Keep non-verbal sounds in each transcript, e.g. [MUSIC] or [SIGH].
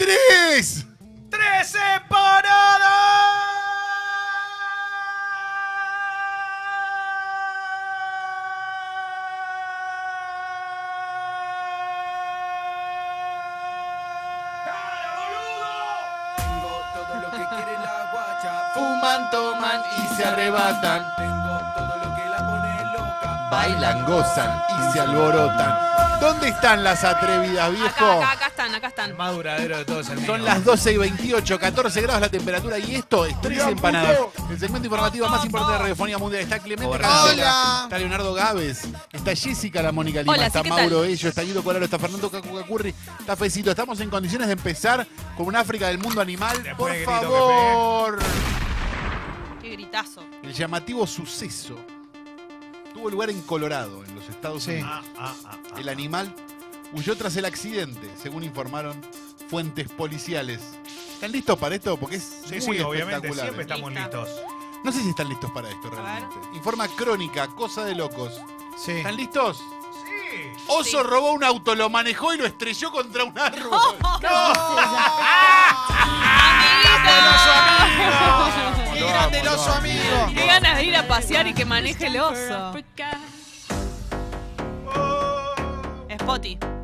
¡Tres! ¡Tres separadas! Tengo todo lo que quiere la guacha. Fuman, toman y se arrebatan. Tengo todo lo que la pone loca. Bailan, gozan y se alborotan. ¿Dónde están las atrevidas, viejo? Acá, acá, acá están, acá están. El más duradero de todos el. Son las 12 y 28, 14 grados la temperatura y esto es Tres Empanadas. El segmento informativo más importante de la radiofonía mundial. Está Clemente Hola. está Leonardo Gávez, está Jessica la Mónica Lima, Hola, está sí, ¿qué tal? Mauro Ello, está Guido Colaro, está Fernando Cacucacurri, está Fecito. Estamos en condiciones de empezar con un África del mundo animal. Después Por de grito que favor. Qué gritazo. El llamativo suceso tuvo lugar en Colorado, en los Estados Sí. Unidos. Ah, ah, ah, ah. El animal huyó tras el accidente, según informaron fuentes policiales. ¿Están listos para esto? Porque es Sí, muy sí, obviamente, espectacular. siempre estamos listos. No sé si están listos para esto realmente. Informa Crónica, cosa de locos. Sí. ¿Están listos? Sí. Oso robó un auto, lo manejó y lo estrelló contra un árbol. [LAUGHS] [LAUGHS] ¡Qué grande el oso amigo! Qué ganas de ir a pasear y que maneje el oso. Spotty. Esta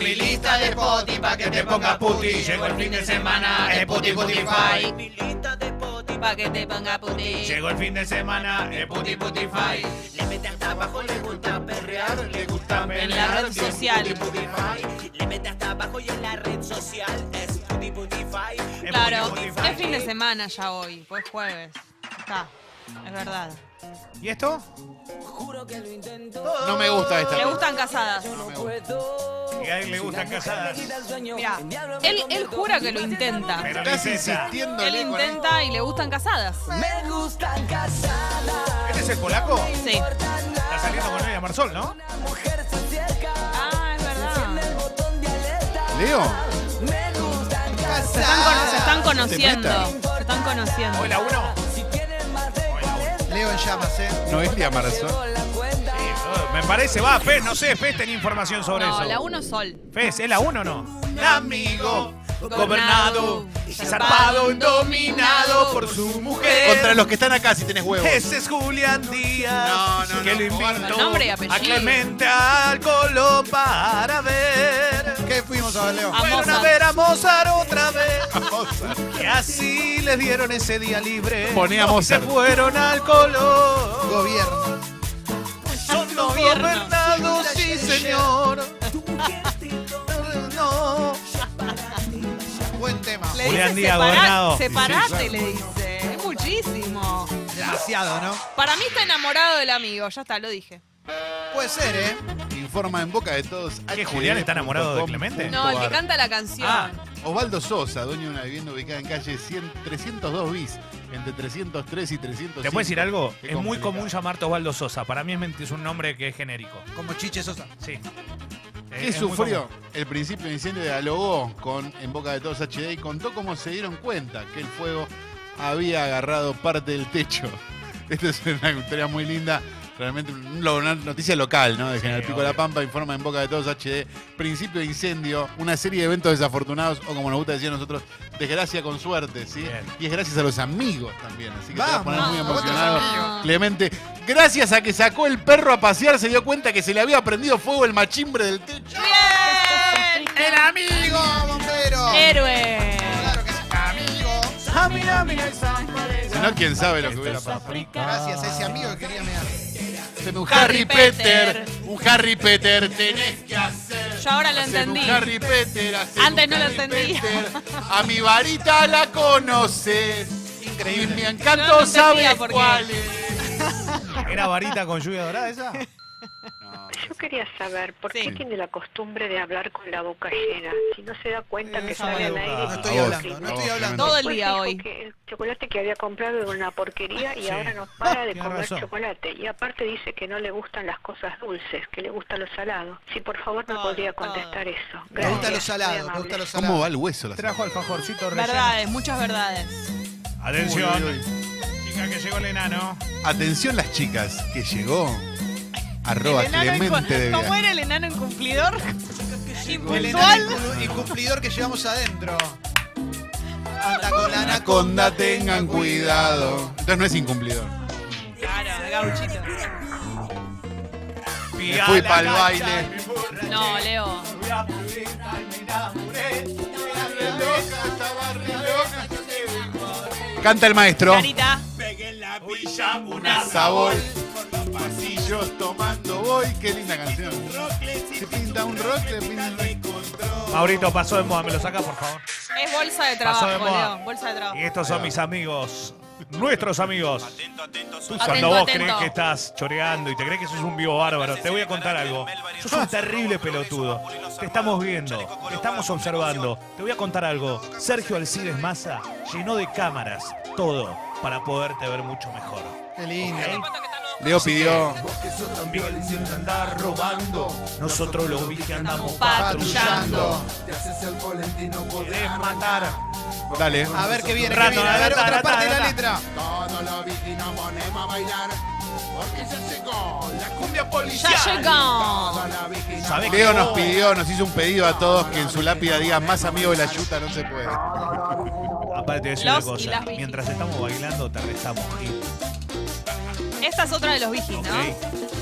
mi lista de poti pa' que te pongas puti. Llegó el fin de semana, es puti putify. Pa' que te ponga puti. Llegó el fin de semana, es puti putify. Le mete hasta abajo, le gusta perrear, le gusta En la red social. Le mete hasta abajo y en la red social es puti putify. Claro, es fin de semana ya hoy, pues jueves. Está, es verdad. ¿Y esto? No me gusta esta. Le gustan casadas. No me gusta. Y a él le gustan casadas. Mira, él, él jura que lo intenta. Pero Estás insistiendo. Él intenta y le gustan casadas. ¿Este es el polaco? Sí. Está saliendo con ella Marsol, ¿no? Ah, es verdad. Leo, Se están, cono- se están conociendo. Se están conociendo. ¿Hoy la uno? Leo en llamas, ¿eh? Noelia Marzón. Sí, oh, me parece, va, Fez, no sé, Fez tenía información sobre No, eso. la uno sol. Fez, ¿es la uno o no? Amigo, Gobernado, zarpado, dominado por su mujer. Contra los que están acá, si tenés huevos. Ese es Julián Díaz. No, no, que no, lo invitó Nombre y apellido. a Clemente al Colo para ver. ¿Qué fuimos a ver, Leo? Fueron a Mozart. ver a Mozart otra vez. [LAUGHS] Y así les dieron ese día libre. Poné a Y se fueron al Colo. Gobierno. Son los gobernados, sí señor. No. Buen tema. Le Julián dice Díaz, "Separá- gobernado". Separate, le dice. Es muchísimo. Demasiado, ¿no? Para mí está enamorado del amigo. Ya está, lo dije. Puede ser, ¿eh? Informa en boca de todos. ¿Qué, Julián está enamorado de Clemente? No, el que canta la canción. Ah. Osvaldo Sosa, dueño de una vivienda ubicada en calle 100 302 bis, entre 303 y 305. ¿Te puedo decir algo? Qué Es muy común llamarte Osvaldo Sosa. Para mí es es un nombre que es genérico. Como Chiche Sosa. Sí. ¿Qué Es- sufrió? El principio de incendio dialogó con En Boca de Todos HD y contó cómo se dieron cuenta que el fuego había agarrado parte del techo. [LAUGHS] Esta es una historia muy linda. Realmente una noticia local, ¿no? De General Pico de La. Pampa informa en Boca de Todos HD. Principio de incendio, una serie de eventos desafortunados, o como nos gusta decir a nosotros, desgracia con suerte, ¿sí? Bien. Y es gracias a los amigos también, así que te vas a Vamos, poner muy emocionado. Clemente, gracias a que sacó el perro a pasear, se dio cuenta que se le había prendido fuego el machimbre del techo. ¡Bien! ¡El amigo, bombero! ¡Héroe! Claro que sí. Amigo. Si no, quién sabe lo que hubiera pasado. Gracias a ese amigo que quería mear. Haceme un Harry Peter. un Harry Peter tenés que hacer. Yo ahora lo Haceme entendí. Un Harry Peter, haceme Antes un no lo Harry entendía. Peter. A mi varita la conoces. Increíble. Y mi Yo encanto no entendía por qué. cuál es. [LAUGHS] ¿Era varita con lluvia dorada esa? [LAUGHS] No, Yo quería saber por Sí. qué tiene la costumbre de hablar con la boca llena. Si no se da cuenta que Eso sale al me aire. No y estoy hablando, no estoy hablando. Todo el día hoy. que el chocolate que había comprado era una porquería y Sí. ahora no para de comer razón. chocolate. Y aparte dice que no le gustan las cosas dulces, que le gusta lo salado. Si por favor me Todo, podría contestar eso. Me Gracias. gusta lo salado, me gusta lo ¿Cómo salado. va el hueso? La Trajo alfajorcito relleno. Verdades, muchas verdades. Atención. Uy, uy, uy. Chica que llegó el enano. Atención las chicas, que llegó Arroba El enano Clemente ¿Cómo era el enano incumplidor? El Impuntual. enano incumplidor que llevamos adentro. Anda con la Anaconda, tengan cuidado. Entonces no es incumplidor. Claro, gauchito. Me fui para el baile. No, Leo. Canta el maestro. Carita. Sabor. Pasillos tomando voy. Qué linda canción. Se pinta un rock, le pinta un Maurito, pasó de moda, me lo saca por favor. Es bolsa de Pasó de trabajo, moda. Leo. Bolsa de trabajo. Y estos son mis amigos, nuestros amigos. Cuando Atento, vos atento. crees que estás choreando y te crees que sos un vivo bárbaro, te voy a contar algo. Sos un terrible pelotudo. Te estamos viendo, te estamos observando. Te voy a contar algo. Sergio Alcides Massa llenó de cámaras todo para poderte ver mucho mejor. Qué lindo. Leo pidió. También andar robando. Nosotros los vi que andamos Patrullando. Querés matar. Dale. A ver qué viene, qué Rato, viene. A ver, otra parte de la letra. Todos los nos ponemos a bailar. Porque ya llegó la cumbia policial. Ya llegó. Todos los bichis nos ¿Sabés Leo nos pidió, nos hizo un pedido a todos que en su lápida diga más amigo de la yuta no se puede. Aparte de decir Los una y cosa, mientras estamos bailando te rezamos. Esta es otra de los vigis. ¿no?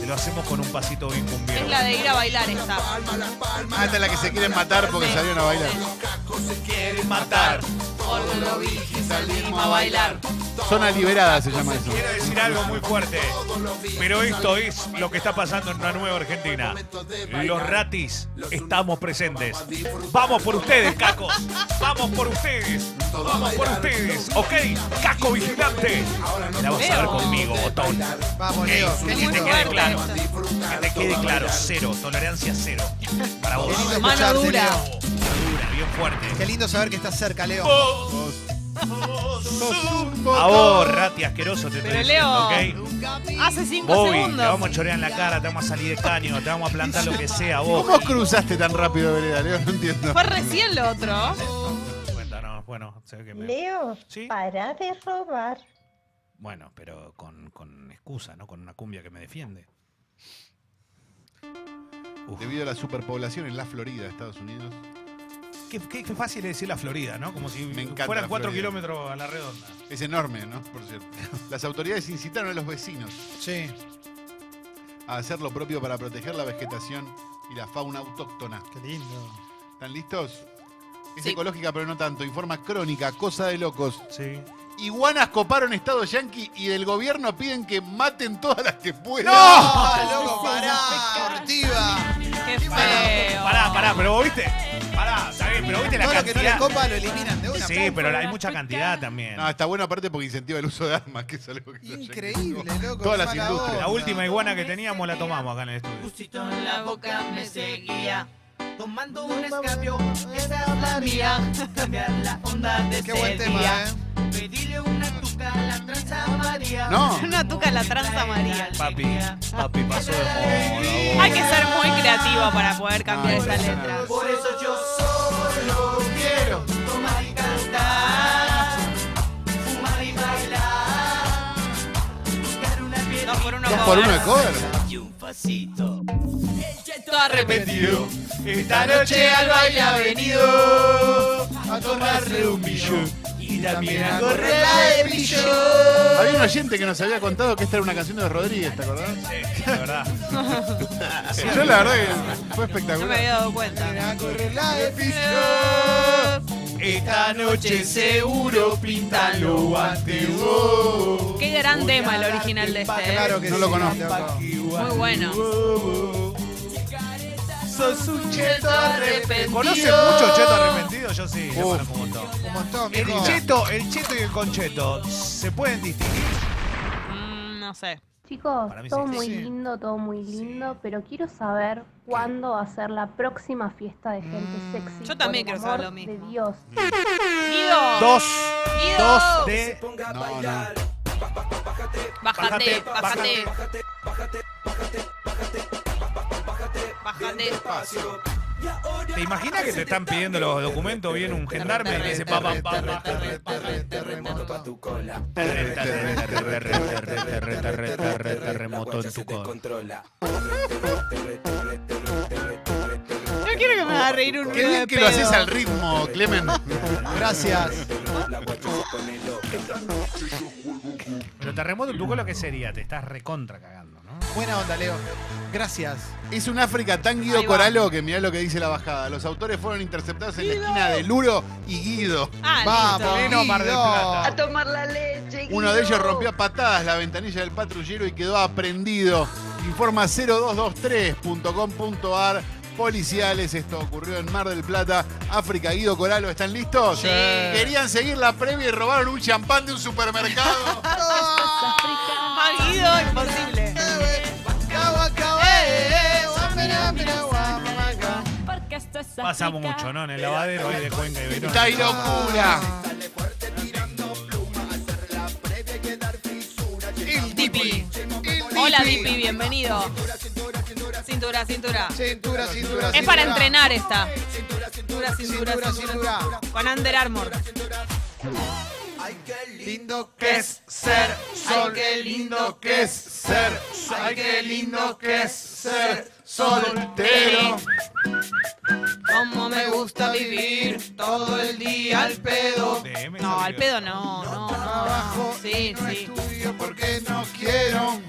Te lo hacemos con un pasito bien cumbiero. Es la de ir a bailar esta. Ah, esta es la que se quieren matar porque Sí. salieron a bailar. quieren matar. Porque los vigis salimos a bailar. Zona liberada se llama eso. Quiero decir algo muy fuerte, pero esto es lo que está pasando en una nueva Argentina. Los ratis estamos presentes. Vamos por ustedes, cacos. Vamos por ustedes. Vamos por ustedes, ¿ok? Caco vigilante. La vas a ver conmigo, botón. Vamos, Leo. Qué Que te quede claro. Que te quede claro, cero. Tolerancia cero. Para vos. Mano dura. Leo. Dura, bien fuerte. Qué lindo saber que estás cerca, Leo. A vos, rati asqueroso, te estoy Pero diciendo, Leo, ¿ok? Hace cinco Bobby, te segundos. vamos a chorear en la cara, te vamos a salir de caño, te vamos a plantar lo que sea, vos. ¿Cómo cruzaste tan rápido, Vereda, Leo? No entiendo. Fue recién lo otro. Cuéntanos, bueno, se ve que me... Leo, ¿Sí? para de robar. Bueno, pero con, con excusa, ¿no? Con una cumbia que me defiende. Uf, Debido a la superpoblación en la Florida, Estados Unidos. Qué, qué- qué fácil es decir la Florida, ¿no? Como si Me encanta fueran la cuatro Florida. kilómetros a la redonda. Es enorme, ¿no? Por cierto. [LAUGHS] Las autoridades incitaron a los vecinos Sí, a hacer lo propio para proteger la vegetación y la fauna autóctona. qué lindo. ¿Están listos? Es Sí. ecológica, pero no tanto. Informa crónica, cosa de locos. Sí. Iguanas coparon Estado Yankee y del gobierno piden que maten todas las que puedan. ¡No! [LAUGHS] ¡Loco, pará! ¡Ortiva! Qué feo. Pará, pará, pero vos viste. Pará, está bien, pero viste la Todo lo que no le cantidad. copa lo eliminan de una. Sí, pero hay mucha cantidad también. No, está bueno aparte porque incentiva el uso de armas, que es algo que Increíble, loco. Todas qué las mala industrias. La última iguana que teníamos la tomamos acá en el estudio. En la boca me seguía. Tomando un escabio, esa es la mía. Cambiar la onda de Qué buen tema, ¿eh? No. Una tuca a la tranza María. Papi, papi pasó de moda. Hay que ser muy creativo para poder cambiar esa letra. Por eso yo solo quiero tomar y cantar. Fumar y bailar. Buscar una piedra. Dos por uno ¿Dos por uno de cover? Y un pasito. Todo arrepentido. Esta noche al baile ha venido a tomarle un billón. Y también a correr la de pillo. Había un oyente que nos había contado que esta era una canción de Rodríguez, ¿te acordás? Sí, la verdad. [LAUGHS] Yo la verdad que fue No me espectacular. había dado cuenta. A correr la de Esta noche seguro pintan los guantes. Qué gran tema el original de este. ¿eh? Claro que No sí, lo conozco. Muy bueno. Sos un cheto arrepentido. ¿Conoce mucho cheto arrepentido? Yo sí, yo conozco un montón. Un montón, El mijo. cheto, el cheto y el concheto, ¿se pueden distinguir? Mm, no sé. Chicos, Para mí todo sí. muy Sí. lindo, todo muy lindo, pero quiero saber cuándo va a ser la próxima fiesta de gente sexy. Yo también por quiero saber amor lo mismo. De Dios. Guido. Dos, Guido. dos de... No, no. Bájate, Bájate, bájate. Bájate. ¿Te imaginas que te están pidiendo los documentos? Viene un gendarme y te dice pa, pa, Terremoto tu cola. terremoto en tu cola. Controla. Yo quiero que me haga reír un Qué bien que lo haces al ritmo, Clemen. Gracias. Pero terremoto en tu cola, ¿qué sería? Te estás recontra cagando. Buena onda, Leo. Gracias. Es un África tan Guido. Coralo que mirá lo que dice la bajada. Los autores fueron interceptados en la esquina de Luro y Guido. Ah, Vamos, listo. Pleno Mar del Guido. Plata. tomar la leche. Uno de ellos rompió a patadas la ventanilla del patrullero y quedó aprendido. Informa 0223.com.ar. Policiales, esto ocurrió en Mar del Plata. África, Guido Coralo, ¿están listos? Sí. Querían seguir la previa y robaron un champán de un supermercado. [LAUGHS] Ah, Guido, Pasamos mucho, ¿no? En el lavadero ahí de Cuenca y Verón. ¡Está ahí locura! El Dipi. Hola, Dipi, bienvenido. Cintura, cintura. Cintura, cintura, Es para entrenar esta. Cintura, cintura, Cintura, cintura. cintura. Con Under Armour. Lindo que es ser sol, qué lindo que es ser Ay, qué lindo que es ser soltero. Vivir todo el día al pedo. DM No, al pedo no, no, no. trabajo, Sí, no sí. estudio porque no quiero.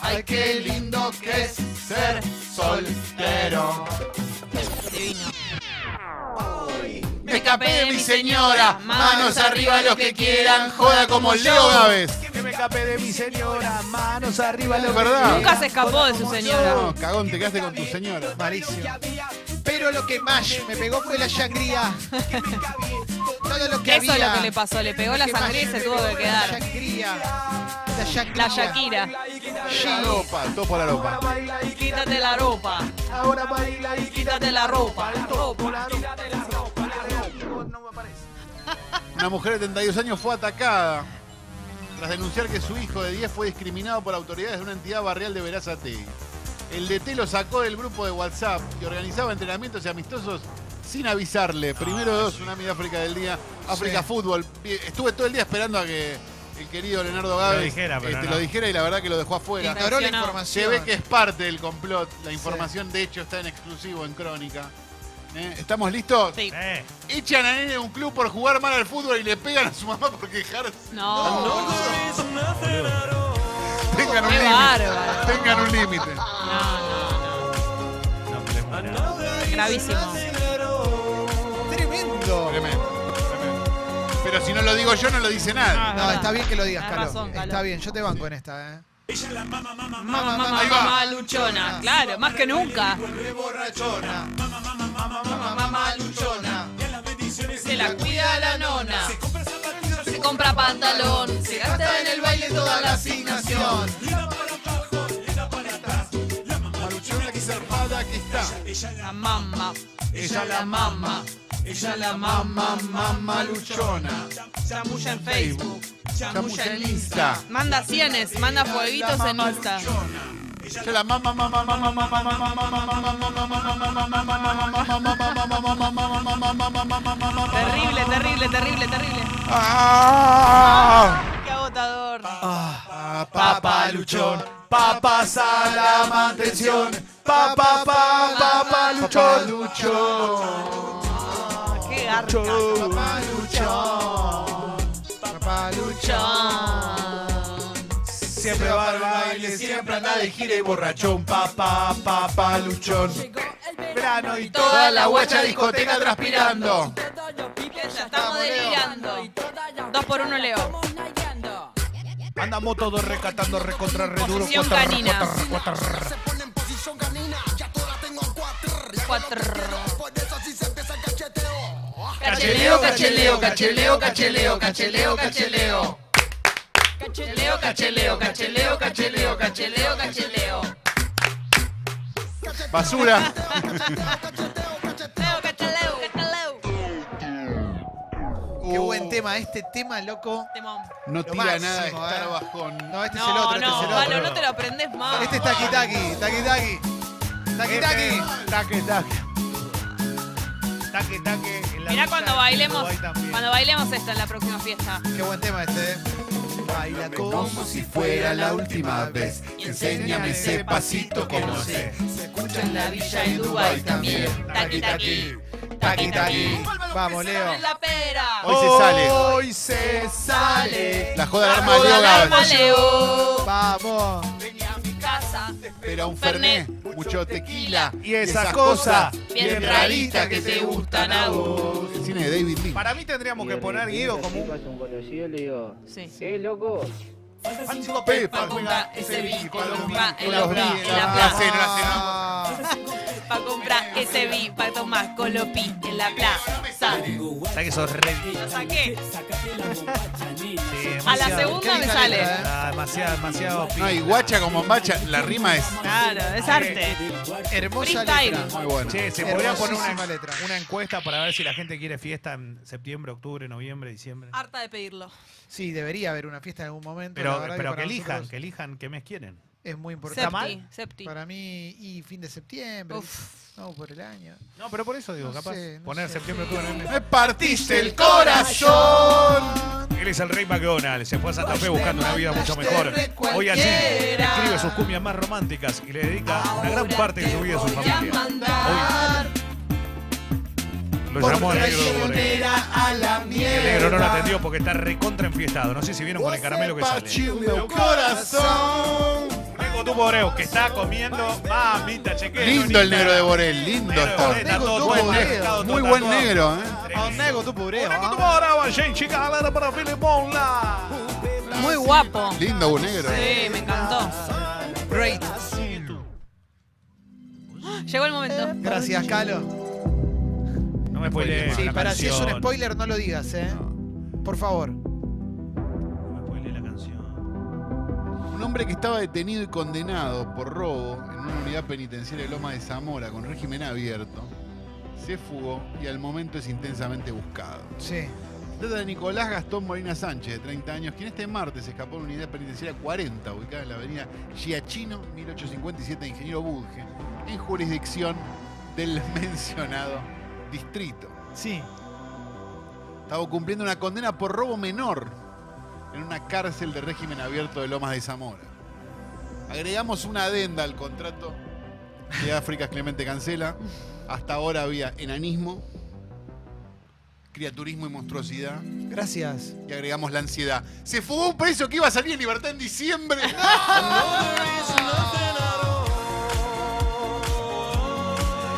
Ay, qué lindo que es ser soltero. Divino. Me escapé de mi señora, manos arriba los que quieran, joda como Leo Gávez. Que me escapé de mi señora, manos arriba, Es verdad. Nunca se escapó de su señora. No, cagón, te quedaste con tu señora. Malísimo. Pero lo que más me pegó fue la sangría. Todo lo que Eso es lo que le pasó. Le pegó la sangría y se tuvo que quedar. La sangría. La sangría. La Shakira. La ropa, topo la ropa. Quítate la ropa. Ahora baila y Quítate la ropa. La ropa. [LAUGHS] Una mujer de 32 años fue atacada tras denunciar que su hijo de 10 fue discriminado por autoridades de una entidad barrial de Verazategui. El DT lo sacó del grupo de WhatsApp que organizaba entrenamientos y amistosos sin avisarle. Primero dos, Tsunami de África del Día, África Sí. Fútbol. Estuve todo el día esperando a que el querido Leonardo Gávez dijera, pero este, no. lo dijera y la verdad que lo dejó afuera. Ignoró la Reaccionó. información. Se ve que es parte del complot. La información, de hecho, está en exclusivo en Crónica. ¿Eh? ¿Estamos listos? Sí. Eh, Echan a nene de un club por jugar mal al fútbol y le pegan a su mamá por quejarse. No. Tengan un Qué límite. bárbaro. Tengan un límite. No, no, pero es. Gravísimo. Tremendo. Tremendo, tremendo. Pero si no lo digo yo, no lo dice nadie. Ah, No, está bien que lo digas, Tenés Calo. razón, Calo. Está bien, yo te banco en esta, ¿eh? Mamá, Ahí va. mamá, luchona. Claro, más que nunca. Borrachona. Mamá, mamá, luchona. Se la cuida la nona. Compra pantalón. Se gasta en el baile toda la asignación. Maruchona que zarpada, aquí está. La mamá. Ella la mamá. Ella la mamá, Mamá luchona. Chamulla en Facebook. Chamulla en Insta. Manda cienes, manda fueguitos en Insta. Ya la mamá, mamá, mamá, mamá, mamá, mamá, mamá, Terrible, terrible, terrible, terrible. Ah. Qué agotador. Papá luchón, papá la mantención, papá, papá luchón, luchón. Qué garca. Papá luchón. Papá luchón. Siempre va al baile, siempre anda de gira y borrachón, papá, papá luchón. Verano y toda la guacha discoteca transpirando. Ya estamos delirando. Dos por uno, Leo. Andamos todos recatando, recontra, re duro. Posición cuatro, canina. cuatro, cuatro. Cuatro. Cacheleo, cacheleo, cacheleo, cacheleo, cacheleo, cacheleo. Cacheleo, cacheleo, cacheleo, cacheleo, cacheleo, cacheleo. Basura. Cacheleo, cacheleo, cacheleo. Qué buen tema. Este tema, loco. Temón. No Lo tira nada de máximo, estar eh. bajón. No, este es el No, otro, este es no, el Valo, otro. no te lo aprendes más. Este es Taki Taki, Taki Taki. Taqui, Este, taqui. Taque, taque. Taque, taque. en la Mirá villa cuando bailemos, cuando bailemos esto en la próxima fiesta. Qué buen tema este, ¿eh? Baila como si fuera la última vez. Enséñame ese pasito que no sé. Se escucha en la villa de Dubai también. Taqui, taqui. Taqui, taqui. Vamos, Leo. En la pera. Hoy se sale. Hoy se sale. La joda de arma de arma Gávez. Leo. Vamos. Casa. Espera un fernet, mucho tequila. Y esa cosa bien rarita que te gustan a vos. El cine de David Lee. Para mí tendríamos que poner Guido como un un conocido le digo, Sí. eh, loco, Pa' comprar ese en la plaza. no la Pa' comprar ese vi, pa' tomar colopi en la plaza. ¿Sabes que sos re... Lo saqué. Sí, A la segunda me sale. ¿eh? Ah, demasiado, demasiado. No, y guacha como macha, la rima es Claro, es arte. hermosa Freestyle. letra. muy buena. Che, se podría poner una, Hermosísima letra. una encuesta para ver si la gente quiere fiesta en septiembre, octubre, noviembre, diciembre. Harta de pedirlo. Sí, debería haber una fiesta en algún momento. la Pero, verdad pero para que elijan, nosotros que elijan qué mes quieren. Es muy importante. ¿Está mal? Septi, septi. Para mí, y fin de septiembre. Uf. No, por el año. No, pero por eso digo, No capaz sé, no poner sé. septiembre, octubre, noviembre. Me partiste el corazón. Él es el rey McDonald, se fue a Santa Fe buscando una vida mucho mejor. Hoy allí escribe sus cumbias más románticas y le dedica una gran parte de su vida a su familia. Hoy lo llamó al negro. El negro no lo atendió porque está recontra enfiestado. No sé si vieron con el caramelo que sale. Meu corazón. Negro tu Boreo, que está comiendo mamita chequero. Lindo el negro de Borel, lindo está. Buen Muy buen negro, ¿eh? A un nego tu ¿ah? Boreo, gente, galera para Filipón, la. Muy guapo. Lindo un negro. Sí, me encantó. Great. Llegó el momento. Gracias, Calo. No me spoilees Sí, la para si es un spoiler, no lo digas, ¿eh? Por favor. Hombre que estaba detenido y condenado por robo en una unidad penitenciaria de Loma de Zamora con régimen abierto, se fugó y al momento es intensamente buscado. Sí. Trata de Nicolás Gastón Molina Sánchez, de 30 años, quien este martes escapó de una unidad penitenciaria 40, ubicada en la avenida Giachino, 1857 de Ingeniero Budge, en jurisdicción del [LAUGHS] mencionado distrito. Sí. Estaba cumpliendo una condena por robo menor en una cárcel de régimen abierto de Lomas de Zamora. Agregamos una adenda al contrato de África Clemente Cancela. Hasta ahora había enanismo, criaturismo y monstruosidad. Gracias. Y agregamos la ansiedad. Se fugó un preso que iba a salir en libertad en diciembre. [LAUGHS]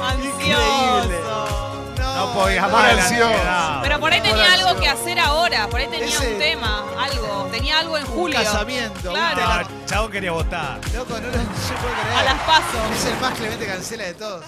Ansioso. La. Pero por ahí tenía algo que hacer ahora. Por ahí tenía Ese- un tema, algo. Tenía algo en Un julio. casamiento. un Claro. No, Chabón quería votar. Loco, no lo se puede A creer. las pasos. Es el más Clemente Cancela de todos.